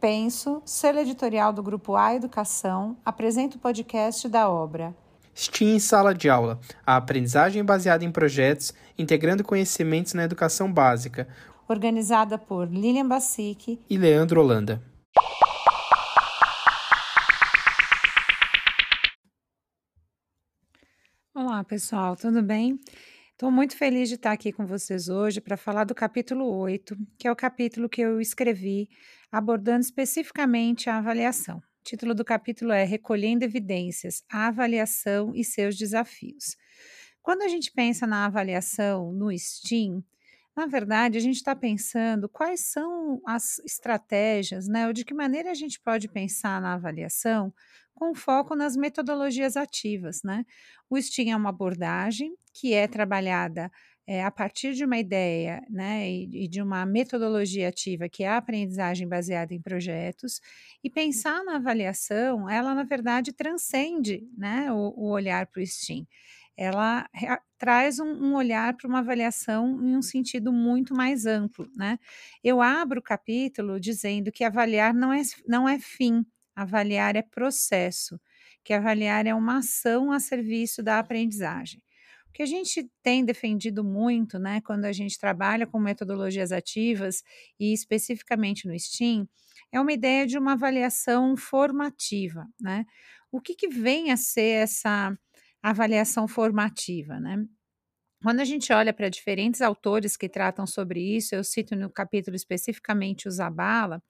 Penso, selo editorial do Grupo A Educação, apresenta o podcast da obra. STEAM em Sala de Aula, a aprendizagem baseada em projetos, integrando conhecimentos na educação básica. Organizada por Lilian Bassic e Leandro Holanda. Olá, pessoal, tudo bem? Estou muito feliz de estar aqui com vocês hoje para falar do capítulo 8, que é o capítulo que eu escrevi abordando especificamente a avaliação. O título do capítulo é Recolhendo Evidências, a Avaliação e seus Desafios. Quando a gente pensa na avaliação no STEAM, na verdade, a gente está pensando quais são as estratégias, né, ou de que maneira a gente pode pensar na avaliação com foco nas metodologias ativas, né? O STEAM é uma abordagem que é trabalhada é, a partir de uma ideia né, e, e, de uma metodologia ativa, que é a aprendizagem baseada em projetos, e pensar na avaliação, ela, na verdade, transcende né, o, o olhar para o STEAM. Ela traz um, um olhar para uma avaliação em um sentido muito mais amplo. Né? Eu abro o capítulo dizendo que avaliar não é, não é fim, avaliar é processo, que avaliar é uma ação a serviço da aprendizagem. O que a gente tem defendido muito, né, quando a gente trabalha com metodologias ativas e especificamente no STEAM, é uma ideia de uma avaliação formativa, né? O que, que vem a ser essa avaliação formativa, né? Quando a gente olha para diferentes autores que tratam sobre isso, eu cito no capítulo especificamente o Zabala,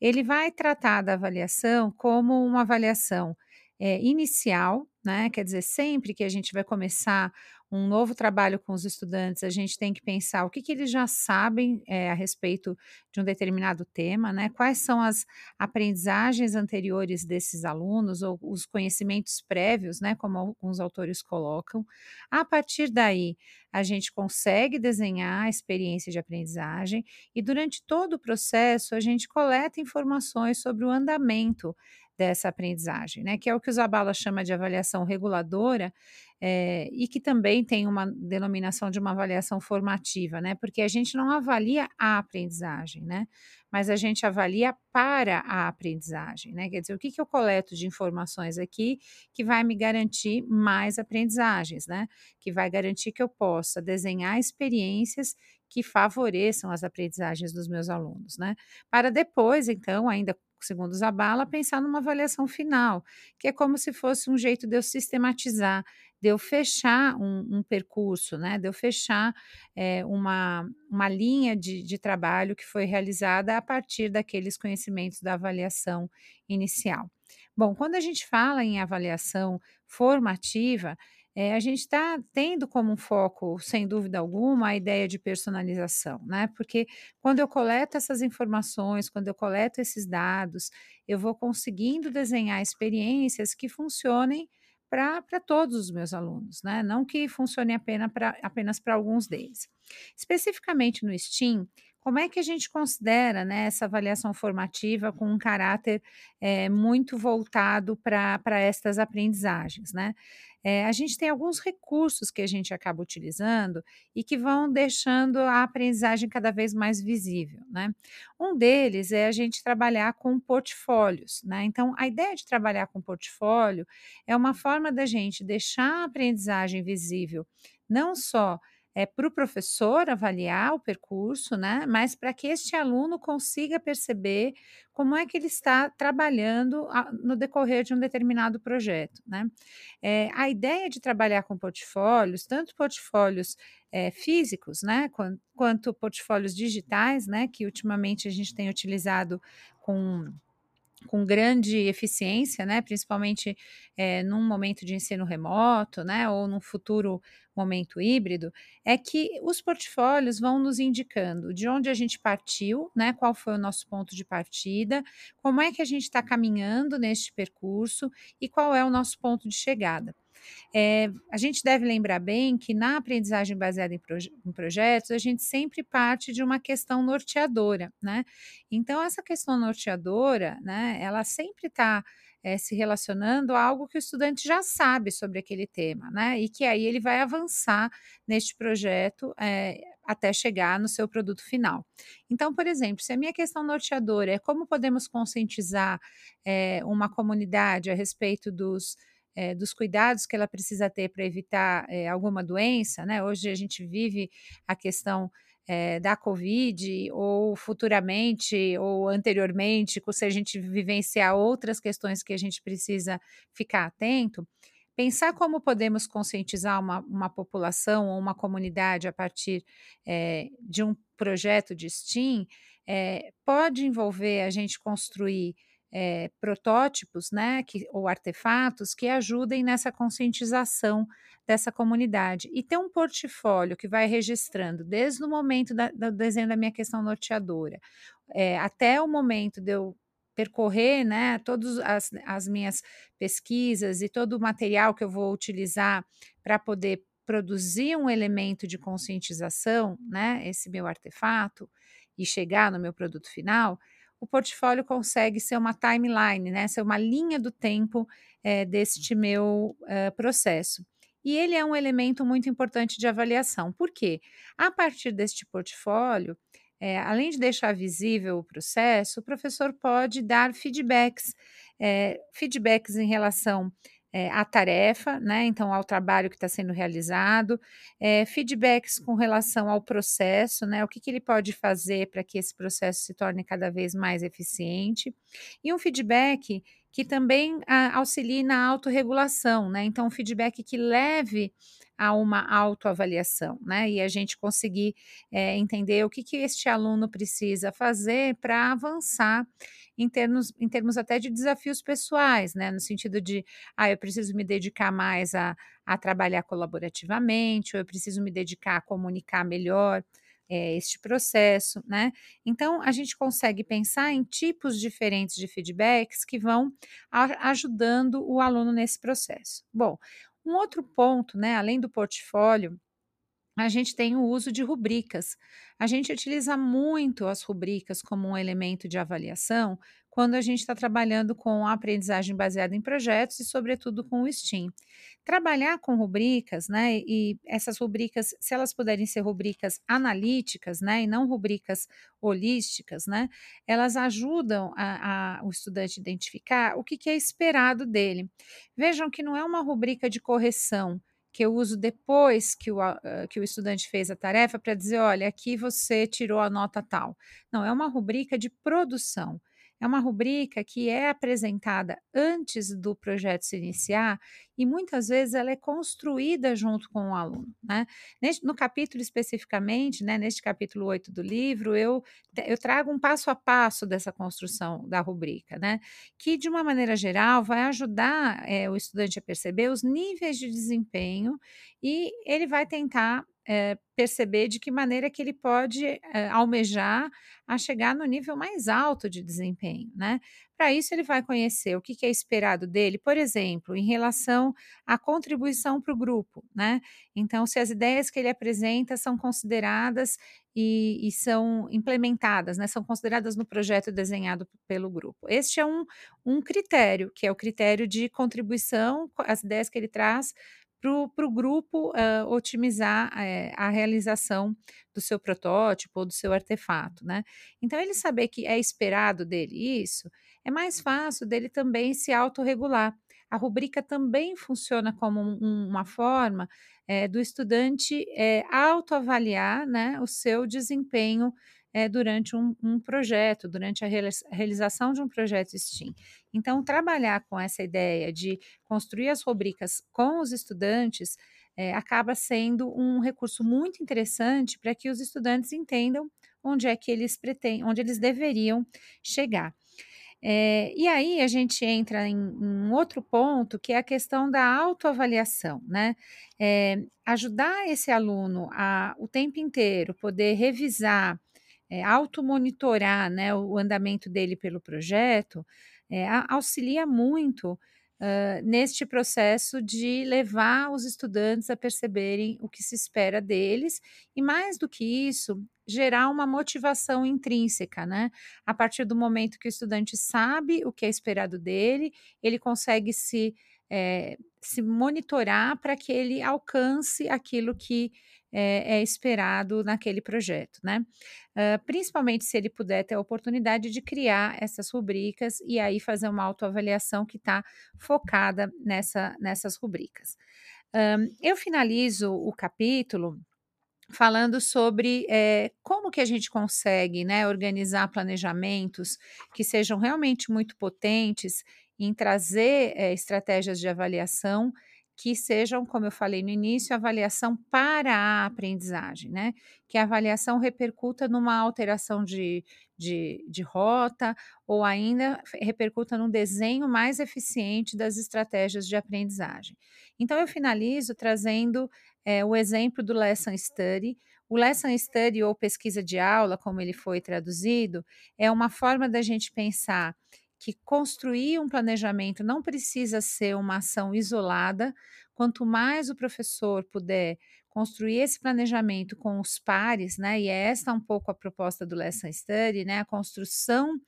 ele vai tratar da avaliação como uma avaliação é, inicial, né? Quer dizer, sempre que a gente vai começar um novo trabalho com os estudantes, a gente tem que pensar o que, que eles já sabem é, a respeito de um determinado tema, né? Quais são as aprendizagens anteriores desses alunos ou os conhecimentos prévios, né? Como alguns autores colocam. A partir daí, a gente consegue desenhar a experiência de aprendizagem e durante todo o processo a gente coleta informações sobre o andamento dessa aprendizagem, né? Que é o que o Zabala chama de avaliação reguladora, é, e que também tem uma denominação de uma avaliação formativa, né? Porque a gente não avalia a aprendizagem, né? Mas a gente avalia para a aprendizagem, né? Quer dizer, o que, que eu coleto de informações aqui que vai me garantir mais aprendizagens, né? Que vai garantir que eu possa desenhar experiências que favoreçam as aprendizagens dos meus alunos, né? Para depois, então, ainda segundo Zabala, pensar numa avaliação final, que é como se fosse um jeito de eu sistematizar, de eu fechar um, um percurso, né? de eu fechar é, uma, uma linha de, de trabalho que foi realizada a partir daqueles conhecimentos da avaliação inicial. Bom, quando a gente fala em avaliação formativa, é, a gente está tendo como um foco, sem dúvida alguma, a ideia de personalização, né? Porque quando eu coleto essas informações, quando eu coleto esses dados, eu vou conseguindo desenhar experiências que funcionem para todos os meus alunos, né? Não que funcione apenas para apenas alguns deles. Especificamente no STEAM, como é que a gente considera né, essa avaliação formativa com um caráter é, muito voltado para estas aprendizagens? Né? É, a gente tem alguns recursos que a gente acaba utilizando e que vão deixando a aprendizagem cada vez mais visível. Né? Um deles é a gente trabalhar com portfólios. Né? Então, a ideia de trabalhar com portfólio é uma forma da gente deixar a aprendizagem visível, não só é, para o professor avaliar o percurso, né? Mas para que este aluno consiga perceber como é que ele está trabalhando no decorrer de um determinado projeto, né? É, a ideia de trabalhar com portfólios, tanto portfólios é, físicos, né? Quanto, quanto portfólios digitais, né? Que ultimamente a gente tem utilizado com com grande eficiência, né, principalmente é, num momento de ensino remoto, né, ou num futuro momento híbrido, é que os portfólios vão nos indicando de onde a gente partiu, né, qual foi o nosso ponto de partida, como é que a gente está caminhando neste percurso e qual é o nosso ponto de chegada. É, a gente deve lembrar bem que na aprendizagem baseada em, proje em, projetos, a gente sempre parte de uma questão norteadora, né? Então, essa questão norteadora, né, ela sempre está é, se relacionando a algo que o estudante já sabe sobre aquele tema, né? E que aí ele vai avançar neste projeto é, até chegar no seu produto final. Então, por exemplo, se a minha questão norteadora é como podemos conscientizar é, uma comunidade a respeito dos é, dos cuidados que ela precisa ter para evitar é, alguma doença, né? Hoje a gente vive a questão é, da Covid, ou futuramente, ou anteriormente, se a gente vivenciar outras questões que a gente precisa ficar atento, pensar como podemos conscientizar uma, uma população ou uma comunidade a partir de um projeto de STEAM pode envolver a gente construir é, protótipos, né, que, ou artefatos que ajudem nessa conscientização dessa comunidade. E ter um portfólio que vai registrando desde o momento da, do desenho da minha questão norteadora é, até o momento de eu percorrer, né, todas as, as minhas pesquisas e todo o material que eu vou utilizar para poder produzir um elemento de conscientização, né, esse meu artefato e chegar no meu produto final, o portfólio consegue ser uma timeline, né? Ser uma linha do tempo é, deste meu uh, processo. E ele é um elemento muito importante de avaliação. Por quê? A partir deste portfólio, é, além de deixar visível o processo, o professor pode dar feedbacks, feedbacks em relação é, à tarefa, né? Então, ao trabalho que está sendo realizado, é, feedbacks com relação ao processo, né? O que, que ele pode fazer para que esse processo se torne cada vez mais eficiente, e um feedback que também a, ah, auxilie na autorregulação, né? Então, um feedback que leve a uma autoavaliação, né? E a gente conseguir é, entender o que, que este aluno precisa fazer para avançar em termos, em termos até de desafios pessoais, né? No sentido de, ah, eu preciso me dedicar mais a, a trabalhar colaborativamente, ou eu preciso me dedicar a comunicar melhor. É, este processo, né? Então, a gente consegue pensar em tipos diferentes de feedbacks que vão ajudando o aluno nesse processo. Bom, um outro ponto, né, além do portfólio, a gente tem o uso de rubricas. A gente utiliza muito as rubricas como um elemento de avaliação quando a gente está trabalhando com a aprendizagem baseada em projetos e, sobretudo, com o STEAM. Trabalhar com rubricas, né, e essas rubricas, se elas puderem ser rubricas analíticas, né, e não rubricas holísticas, né, elas ajudam a, a, o estudante a identificar o que, que é esperado dele. Vejam que não é uma rubrica de correção, que eu uso depois que o, que o estudante fez a tarefa para dizer: olha, aqui você tirou a nota tal. Não, é uma rubrica de produção. É uma rubrica que é apresentada antes do projeto se iniciar e muitas vezes ela é construída junto com o aluno. Né? Neste, no capítulo especificamente, né, neste capítulo 8 do livro, eu, eu trago um passo a passo dessa construção da rubrica, né, que de uma maneira geral vai ajudar é, o estudante a perceber os níveis de desempenho e ele vai tentar é, perceber de que maneira que ele pode é, almejar a chegar no nível mais alto de desempenho, né? Para isso, ele vai conhecer o que, que é esperado dele, por exemplo, em relação à contribuição para o grupo, né? Então, se as ideias que ele apresenta são consideradas e, e, são implementadas, né? São consideradas no projeto desenhado pelo grupo. Este é um, um critério, que é o critério de contribuição, as ideias que ele traz para o grupo uh, otimizar uh, a realização do seu protótipo ou do seu artefato, né? Então, ele saber que é esperado dele isso, é mais fácil dele também se autorregular. A rubrica também funciona como um, uma forma é, do estudante é, autoavaliar né, o seu desempenho é, durante um, um, projeto, durante a realização de um projeto STEAM. Então, trabalhar com essa ideia de construir as rubricas com os estudantes é, acaba sendo um recurso muito interessante para que os estudantes entendam onde é que eles pretendem, onde eles deveriam chegar. É, e aí a gente entra em, um outro ponto que é a questão da autoavaliação, né? É, ajudar esse aluno a o tempo inteiro poder revisar é, automonitorar né, o andamento dele pelo projeto, é, auxilia muito uh, neste processo de levar os estudantes a perceberem o que se espera deles e, mais do que isso, gerar uma motivação intrínseca, né? A partir do momento que o estudante sabe o que é esperado dele, ele consegue se, é, se monitorar para que ele alcance aquilo que é, é esperado naquele projeto, né? Uh, principalmente se ele puder ter a oportunidade de criar essas rubricas e aí fazer uma autoavaliação que está focada nessa, nessas rubricas. Um, eu finalizo o capítulo falando sobre é, como que a gente consegue né, organizar planejamentos que sejam realmente muito potentes em trazer é, estratégias de avaliação que sejam, como eu falei no início, avaliação para a aprendizagem, né? Que a avaliação repercuta numa alteração de, de, de rota ou ainda repercuta num desenho mais eficiente das estratégias de aprendizagem. Então, eu finalizo trazendo é, o exemplo do Lesson Study. O Lesson Study, ou pesquisa de aula, como ele foi traduzido, é uma forma da gente pensar que construir um planejamento não precisa ser uma ação isolada. Quanto mais o professor puder construir esse planejamento com os pares, né? E é esta um pouco a proposta do Lesson Study, né? A construção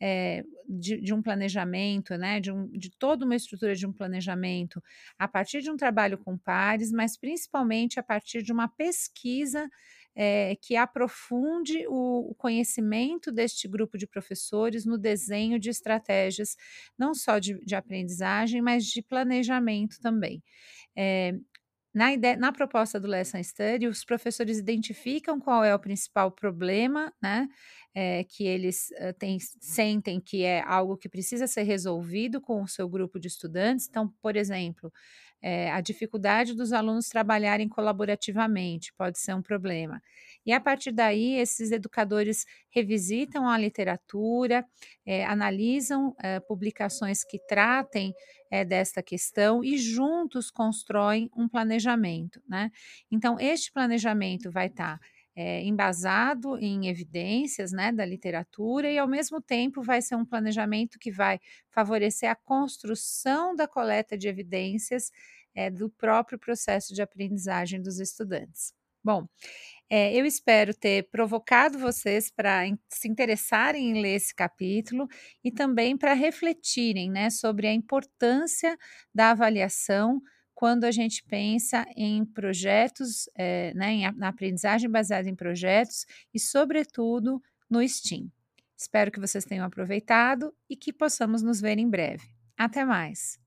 é, de, de, um planejamento, né? De, um, de toda uma estrutura de um planejamento a partir de um trabalho com pares, mas principalmente a partir de uma pesquisa é, que aprofunde o, o, conhecimento deste grupo de professores no desenho de estratégias, não só de, de aprendizagem, mas de planejamento também. É, na, ideia, na proposta do Lesson Study, os professores identificam qual é o principal problema, né? É, que eles uh, têm, sentem que é algo que precisa ser resolvido com o seu grupo de estudantes. Então, por exemplo, é, a dificuldade dos alunos trabalharem colaborativamente pode ser um problema. E a partir daí, esses educadores revisitam a literatura, é, analisam é, publicações que tratem desta questão e juntos constroem um planejamento. Né? Então, este planejamento vai estar. Tá, é, embasado em evidências né, da literatura e, ao mesmo tempo, vai ser um planejamento que vai favorecer a construção da coleta de evidências é, do próprio processo de aprendizagem dos estudantes. Bom, é, eu espero ter provocado vocês para se interessarem em ler esse capítulo e também para refletirem né, sobre a importância da avaliação quando a gente pensa em projetos, é, né, em, na aprendizagem baseada em projetos e, sobretudo, no STEAM. Espero que vocês tenham aproveitado e que possamos nos ver em breve. Até mais!